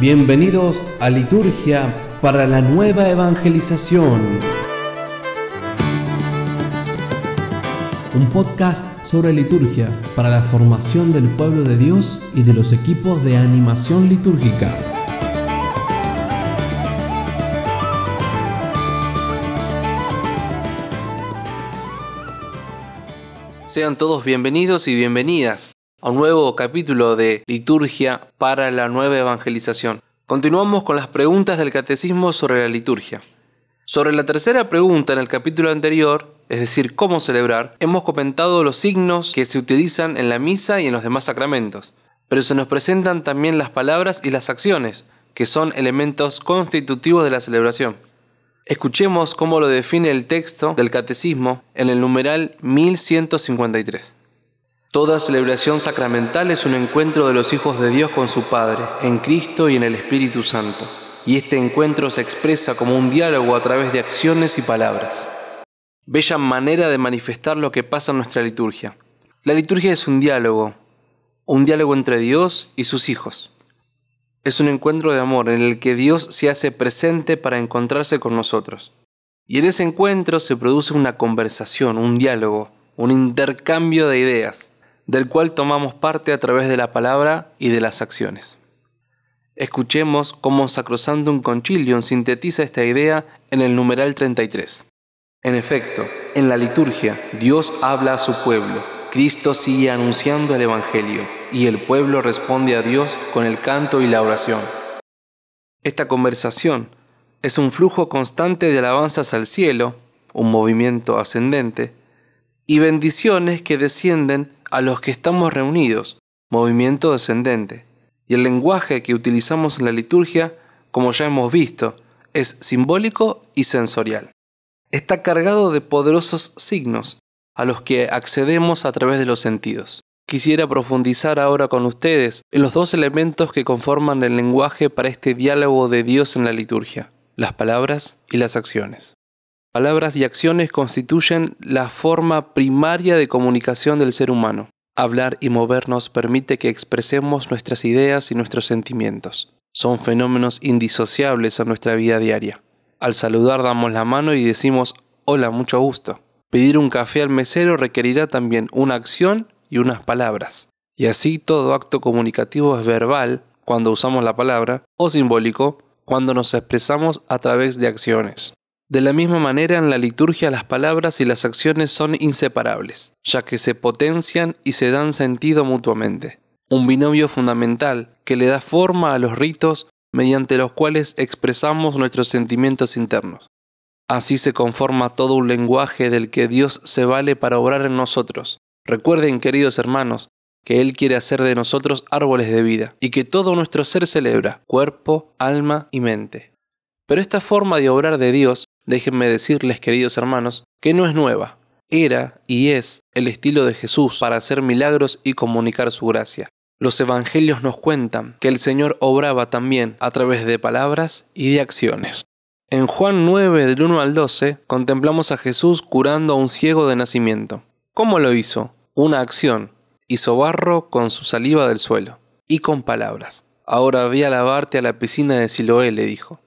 Bienvenidos a Liturgia para la Nueva Evangelización. Un podcast sobre liturgia para la formación del pueblo de Dios y de los equipos de animación litúrgica. Sean todos bienvenidos y bienvenidas a un nuevo capítulo de Liturgia para la Nueva Evangelización. Continuamos con las preguntas del Catecismo sobre la liturgia. Sobre la tercera pregunta en el capítulo anterior, es decir, cómo celebrar, hemos comentado los signos que se utilizan en la misa y en los demás sacramentos, pero se nos presentan también las palabras y las acciones, que son elementos constitutivos de la celebración. Escuchemos cómo lo define el texto del Catecismo en el numeral 1153. Toda celebración sacramental es un encuentro de los hijos de Dios con su Padre, en Cristo y en el Espíritu Santo, y este encuentro se expresa como un diálogo a través de acciones y palabras. Bella manera de manifestar lo que pasa en nuestra liturgia. La liturgia es un diálogo, un diálogo entre Dios y sus hijos. Es un encuentro de amor en el que Dios se hace presente para encontrarse con nosotros. Y en ese encuentro se produce una conversación, un diálogo, un intercambio de ideas, del cual tomamos parte a través de la palabra y de las acciones. Escuchemos cómo Sacrosantum Concilium sintetiza esta idea en el numeral 33. En efecto, en la liturgia, Dios habla a su pueblo, Cristo sigue anunciando el Evangelio y el pueblo responde a Dios con el canto y la oración. Esta conversación es un flujo constante de alabanzas al cielo, un movimiento ascendente, y bendiciones que descienden a los que estamos reunidos, movimiento descendente. Y el lenguaje que utilizamos en la liturgia, como ya hemos visto, es simbólico y sensorial. Está cargado de poderosos signos a los que accedemos a través de los sentidos. Quisiera profundizar ahora con ustedes en los dos elementos que conforman el lenguaje para este diálogo de Dios en la liturgia, las palabras y las acciones. Palabras y acciones constituyen la forma primaria de comunicación del ser humano. Hablar y movernos permite que expresemos nuestras ideas y nuestros sentimientos. Son fenómenos indisociables a nuestra vida diaria. Al saludar damos la mano y decimos hola, mucho gusto. Pedir un café al mesero requerirá también una acción y unas palabras. Y así todo acto comunicativo es verbal cuando usamos la palabra o simbólico cuando nos expresamos a través de acciones. De la misma manera en la liturgia las palabras y las acciones son inseparables, ya que se potencian y se dan sentido mutuamente. Un binomio fundamental que le da forma a los ritos mediante los cuales expresamos nuestros sentimientos internos. Así se conforma todo un lenguaje del que Dios se vale para obrar en nosotros, Recuerden, queridos hermanos, que Él quiere hacer de nosotros árboles de vida y que todo nuestro ser celebra, cuerpo, alma y mente. Pero esta forma de obrar de Dios, déjenme decirles, queridos hermanos, que no es nueva. Era y es el estilo de Jesús para hacer milagros y comunicar su gracia. Los evangelios nos cuentan que el Señor obraba también a través de palabras y de acciones. En Juan 9 del 1 al 12 contemplamos a Jesús curando a un ciego de nacimiento. ¿Cómo lo hizo? una acción, hizo barro con su saliva del suelo, y con palabras. Ahora ve a lavarte a la piscina de Siloé, le dijo.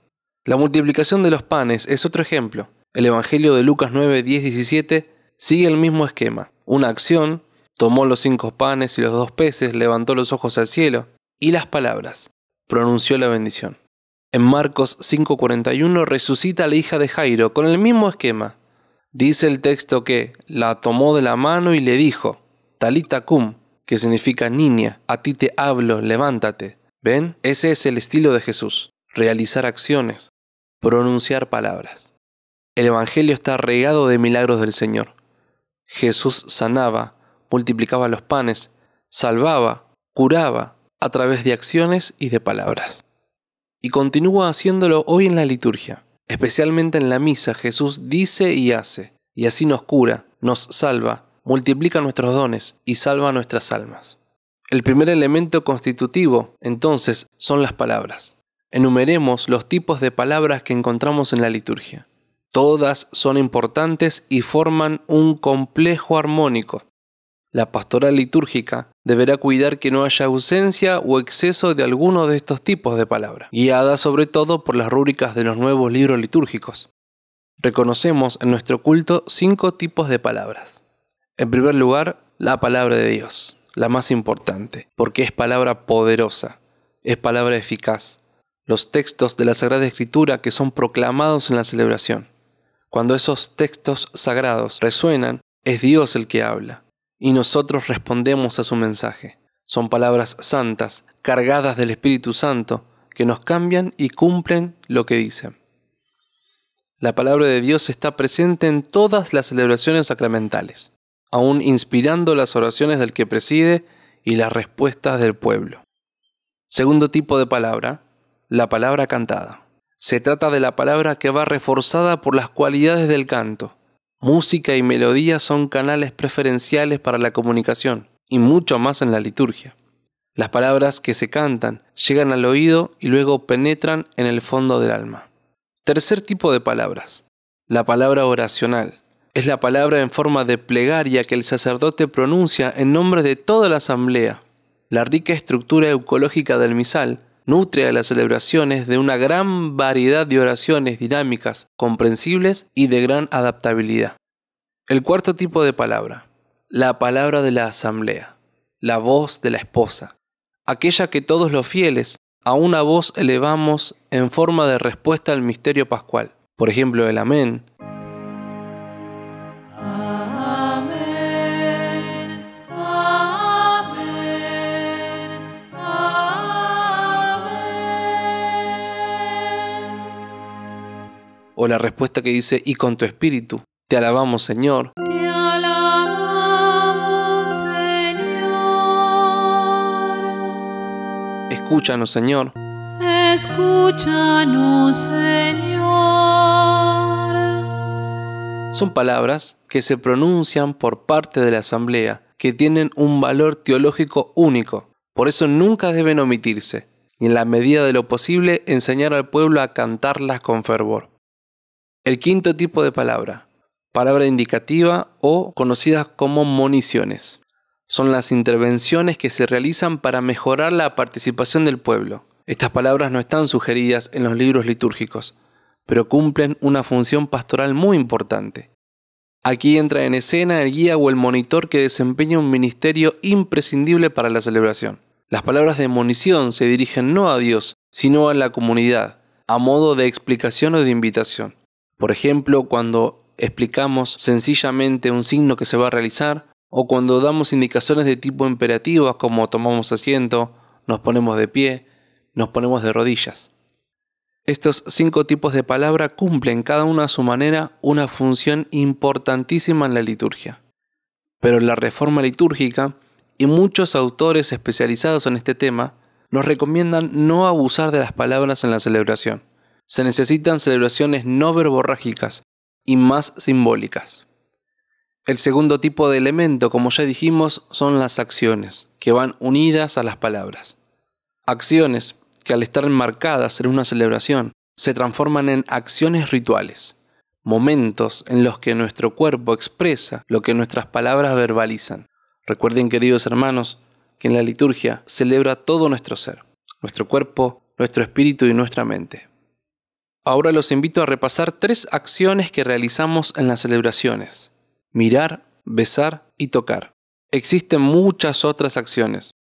La multiplicación de los panes es otro ejemplo. El Evangelio de Lucas 9, 10, 17 sigue el mismo esquema. Una acción, tomó los cinco panes y los dos peces, levantó los ojos al cielo, y las palabras, pronunció la bendición. En Marcos 5:41 resucita a la hija de Jairo con el mismo esquema. Dice el texto que la tomó de la mano y le dijo, Talita cum, que significa niña, a ti te hablo, levántate. ¿Ven? Ese es el estilo de Jesús, realizar acciones, pronunciar palabras. El Evangelio está regado de milagros del Señor. Jesús sanaba, multiplicaba los panes, salvaba, curaba a través de acciones y de palabras. Y continúa haciéndolo hoy en la liturgia. Especialmente en la misa Jesús dice y hace, y así nos cura, nos salva, multiplica nuestros dones y salva nuestras almas. El primer elemento constitutivo, entonces, son las palabras. Enumeremos los tipos de palabras que encontramos en la liturgia. Todas son importantes y forman un complejo armónico. La pastoral litúrgica deberá cuidar que no haya ausencia o exceso de alguno de estos tipos de palabra, guiada sobre todo por las rúbricas de los nuevos libros litúrgicos. Reconocemos en nuestro culto cinco tipos de palabras. En primer lugar, la palabra de Dios, la más importante, porque es palabra poderosa, es palabra eficaz. Los textos de la Sagrada Escritura que son proclamados en la celebración. Cuando esos textos sagrados resuenan, es Dios el que habla, y nosotros respondemos a su mensaje. Son palabras santas, cargadas del Espíritu Santo, que nos cambian y cumplen lo que dicen. La palabra de Dios está presente en todas las celebraciones sacramentales, aún inspirando las oraciones del que preside y las respuestas del pueblo. Segundo tipo de palabra, la palabra cantada. Se trata de la palabra que va reforzada por las cualidades del canto. Música y melodía son canales preferenciales para la comunicación, y mucho más en la liturgia. Las palabras que se cantan llegan al oído y luego penetran en el fondo del alma. Tercer tipo de palabras, la palabra oracional. Es la palabra en forma de plegaria que el sacerdote pronuncia en nombre de toda la asamblea la rica estructura eucológica del misal nutre a las celebraciones de una gran variedad de oraciones dinámicas, comprensibles y de gran adaptabilidad. El cuarto tipo de palabra, la palabra de la asamblea, la voz de la esposa, aquella que todos los fieles a una voz elevamos en forma de respuesta al misterio pascual. Por ejemplo, el amén, O la respuesta que dice, y con tu espíritu, te alabamos Señor. Te alabamos Señor. Escúchanos Señor. Escúchanos Señor. Son palabras que se pronuncian por parte de la asamblea, que tienen un valor teológico único. Por eso nunca deben omitirse, y en la medida de lo posible enseñar al pueblo a cantarlas con fervor. El quinto tipo de palabra, palabra indicativa o conocidas como moniciones. Son las intervenciones que se realizan para mejorar la participación del pueblo. Estas palabras no están sugeridas en los libros litúrgicos, pero cumplen una función pastoral muy importante. Aquí entra en escena el guía o el monitor que desempeña un ministerio imprescindible para la celebración. Las palabras de monición se dirigen no a Dios, sino a la comunidad, a modo de explicación o de invitación. Por ejemplo, cuando explicamos sencillamente un signo que se va a realizar, o cuando damos indicaciones de tipo imperativas como tomamos asiento, nos ponemos de pie, nos ponemos de rodillas. Estos cinco tipos de palabra cumplen cada uno a su manera una función importantísima en la liturgia. Pero la reforma litúrgica y muchos autores especializados en este tema nos recomiendan no abusar de las palabras en la celebración se necesitan celebraciones no verborrágicas y más simbólicas. El segundo tipo de elemento, como ya dijimos, son las acciones, que van unidas a las palabras. Acciones que al estar enmarcadas en una celebración, se transforman en acciones rituales, momentos en los que nuestro cuerpo expresa lo que nuestras palabras verbalizan. Recuerden, queridos hermanos, que en la liturgia celebra todo nuestro ser, nuestro cuerpo, nuestro espíritu y nuestra mente. Ahora los invito a repasar tres acciones que realizamos en las celebraciones. Mirar, besar y tocar. Existen muchas otras acciones,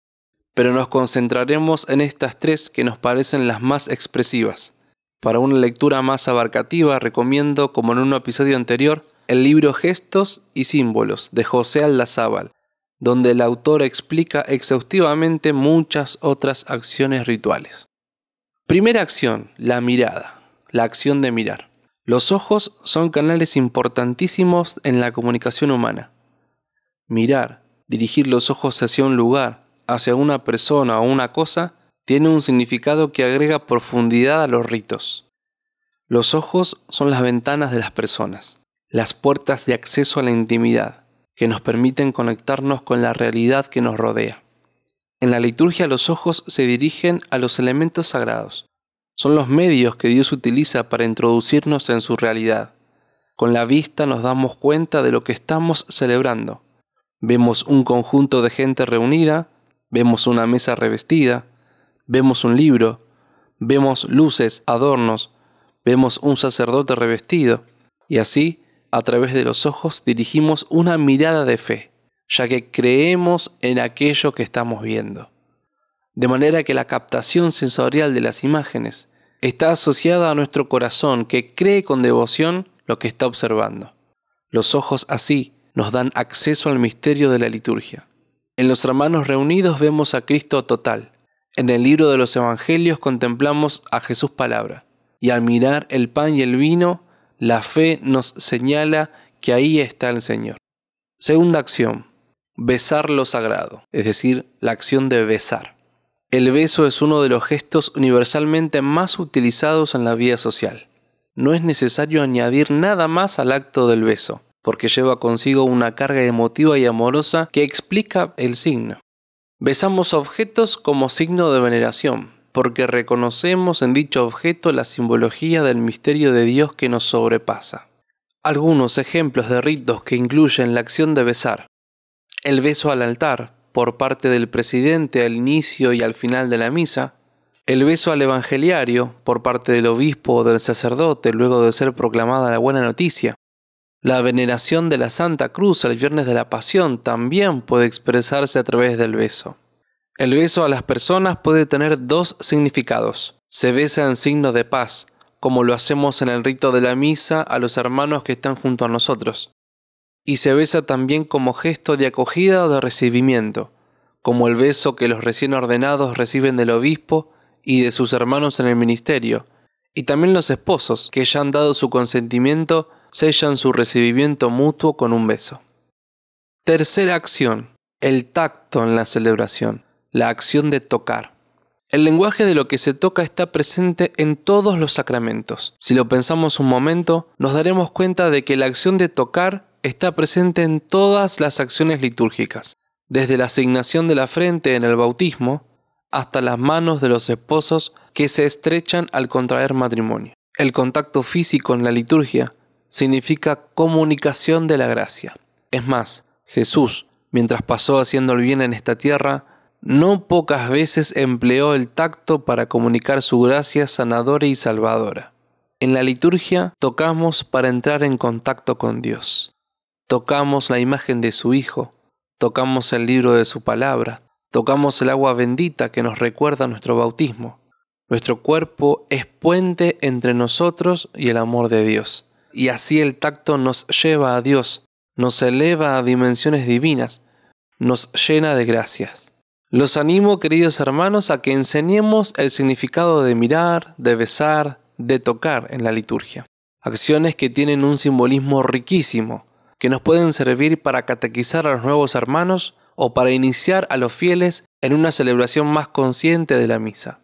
pero nos concentraremos en estas tres que nos parecen las más expresivas. Para una lectura más abarcativa recomiendo, como en un episodio anterior, el libro Gestos y Símbolos de José Aldazábal, donde el autor explica exhaustivamente muchas otras acciones rituales. Primera acción, la mirada la acción de mirar. Los ojos son canales importantísimos en la comunicación humana. Mirar, dirigir los ojos hacia un lugar, hacia una persona o una cosa, tiene un significado que agrega profundidad a los ritos. Los ojos son las ventanas de las personas, las puertas de acceso a la intimidad, que nos permiten conectarnos con la realidad que nos rodea. En la liturgia los ojos se dirigen a los elementos sagrados, son los medios que Dios utiliza para introducirnos en su realidad. Con la vista nos damos cuenta de lo que estamos celebrando. Vemos un conjunto de gente reunida, vemos una mesa revestida, vemos un libro, vemos luces, adornos, vemos un sacerdote revestido, y así, a través de los ojos, dirigimos una mirada de fe, ya que creemos en aquello que estamos viendo. De manera que la captación sensorial de las imágenes está asociada a nuestro corazón que cree con devoción lo que está observando. Los ojos así nos dan acceso al misterio de la liturgia. En los hermanos reunidos vemos a Cristo total. En el libro de los Evangelios contemplamos a Jesús palabra. Y al mirar el pan y el vino, la fe nos señala que ahí está el Señor. Segunda acción, besar lo sagrado, es decir, la acción de besar. El beso es uno de los gestos universalmente más utilizados en la vida social no es necesario añadir nada más al acto del beso, porque lleva consigo una carga emotiva y amorosa que explica el signo. Besamos objetos como signo de veneración, porque reconocemos en dicho objeto la simbología del misterio de Dios que nos sobrepasa. Algunos ejemplos de ritos que incluyen la acción de besar. El beso al altar, por parte del presidente al inicio y al final de la misa, el beso al evangeliario por parte del obispo o del sacerdote luego de ser proclamada la buena noticia. La veneración de la Santa Cruz al viernes de la Pasión también puede expresarse a través del beso. El beso a las personas puede tener dos significados. Se besa en signo de paz, como lo hacemos en el rito de la misa a los hermanos que están junto a nosotros. Y se besa también como gesto de acogida o de recibimiento, como el beso que los recién ordenados reciben del obispo y de sus hermanos en el ministerio, y también los esposos, que ya han dado su consentimiento, sellan su recibimiento mutuo con un beso. Tercera acción, el tacto en la celebración, la acción de tocar. El lenguaje de lo que se toca está presente en todos los sacramentos. Si lo pensamos un momento, nos daremos cuenta de que la acción de tocar está presente en todas las acciones litúrgicas, desde la asignación de la frente en el bautismo, hasta las manos de los esposos que se estrechan al contraer matrimonio. El contacto físico en la liturgia significa comunicación de la gracia. Es más, Jesús, mientras pasó haciendo el bien en esta tierra, no pocas veces empleó el tacto para comunicar su gracia sanadora y salvadora. En la liturgia tocamos para entrar en contacto con Dios. Tocamos la imagen de su Hijo, tocamos el libro de su palabra, Tocamos el agua bendita que nos recuerda nuestro bautismo. Nuestro cuerpo es puente entre nosotros y el amor de Dios. Y así el tacto nos lleva a Dios, nos eleva a dimensiones divinas, nos llena de gracias. Los animo, queridos hermanos, a que enseñemos el significado de mirar, de besar, de tocar en la liturgia. Acciones que tienen un simbolismo riquísimo, que nos pueden servir para catequizar a los nuevos hermanos o para iniciar a los fieles en una celebración más consciente de la misa.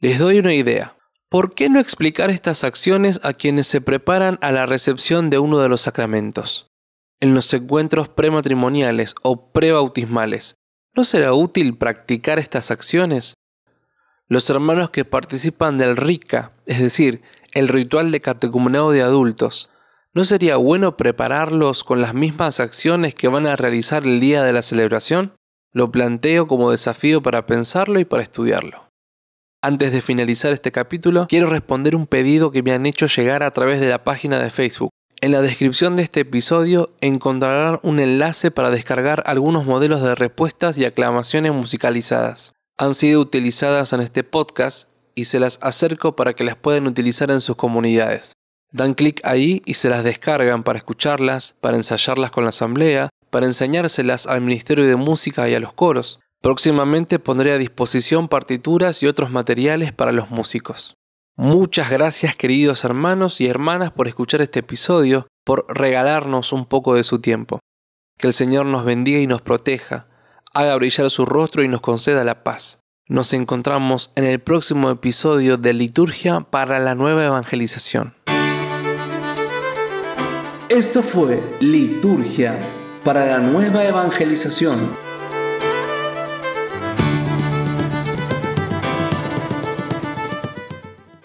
Les doy una idea. ¿Por qué no explicar estas acciones a quienes se preparan a la recepción de uno de los sacramentos? En los encuentros prematrimoniales o prebautismales, ¿no será útil practicar estas acciones? Los hermanos que participan del RICA, es decir, el ritual de catecumenado de adultos, ¿No sería bueno prepararlos con las mismas acciones que van a realizar el día de la celebración? Lo planteo como desafío para pensarlo y para estudiarlo. Antes de finalizar este capítulo, quiero responder un pedido que me han hecho llegar a través de la página de Facebook. En la descripción de este episodio encontrarán un enlace para descargar algunos modelos de respuestas y aclamaciones musicalizadas. Han sido utilizadas en este podcast y se las acerco para que las puedan utilizar en sus comunidades. Dan clic ahí y se las descargan para escucharlas, para ensayarlas con la asamblea, para enseñárselas al Ministerio de Música y a los coros. Próximamente pondré a disposición partituras y otros materiales para los músicos. Muchas gracias queridos hermanos y hermanas por escuchar este episodio, por regalarnos un poco de su tiempo. Que el Señor nos bendiga y nos proteja, haga brillar su rostro y nos conceda la paz. Nos encontramos en el próximo episodio de Liturgia para la Nueva Evangelización. Esto fue Liturgia para la nueva evangelización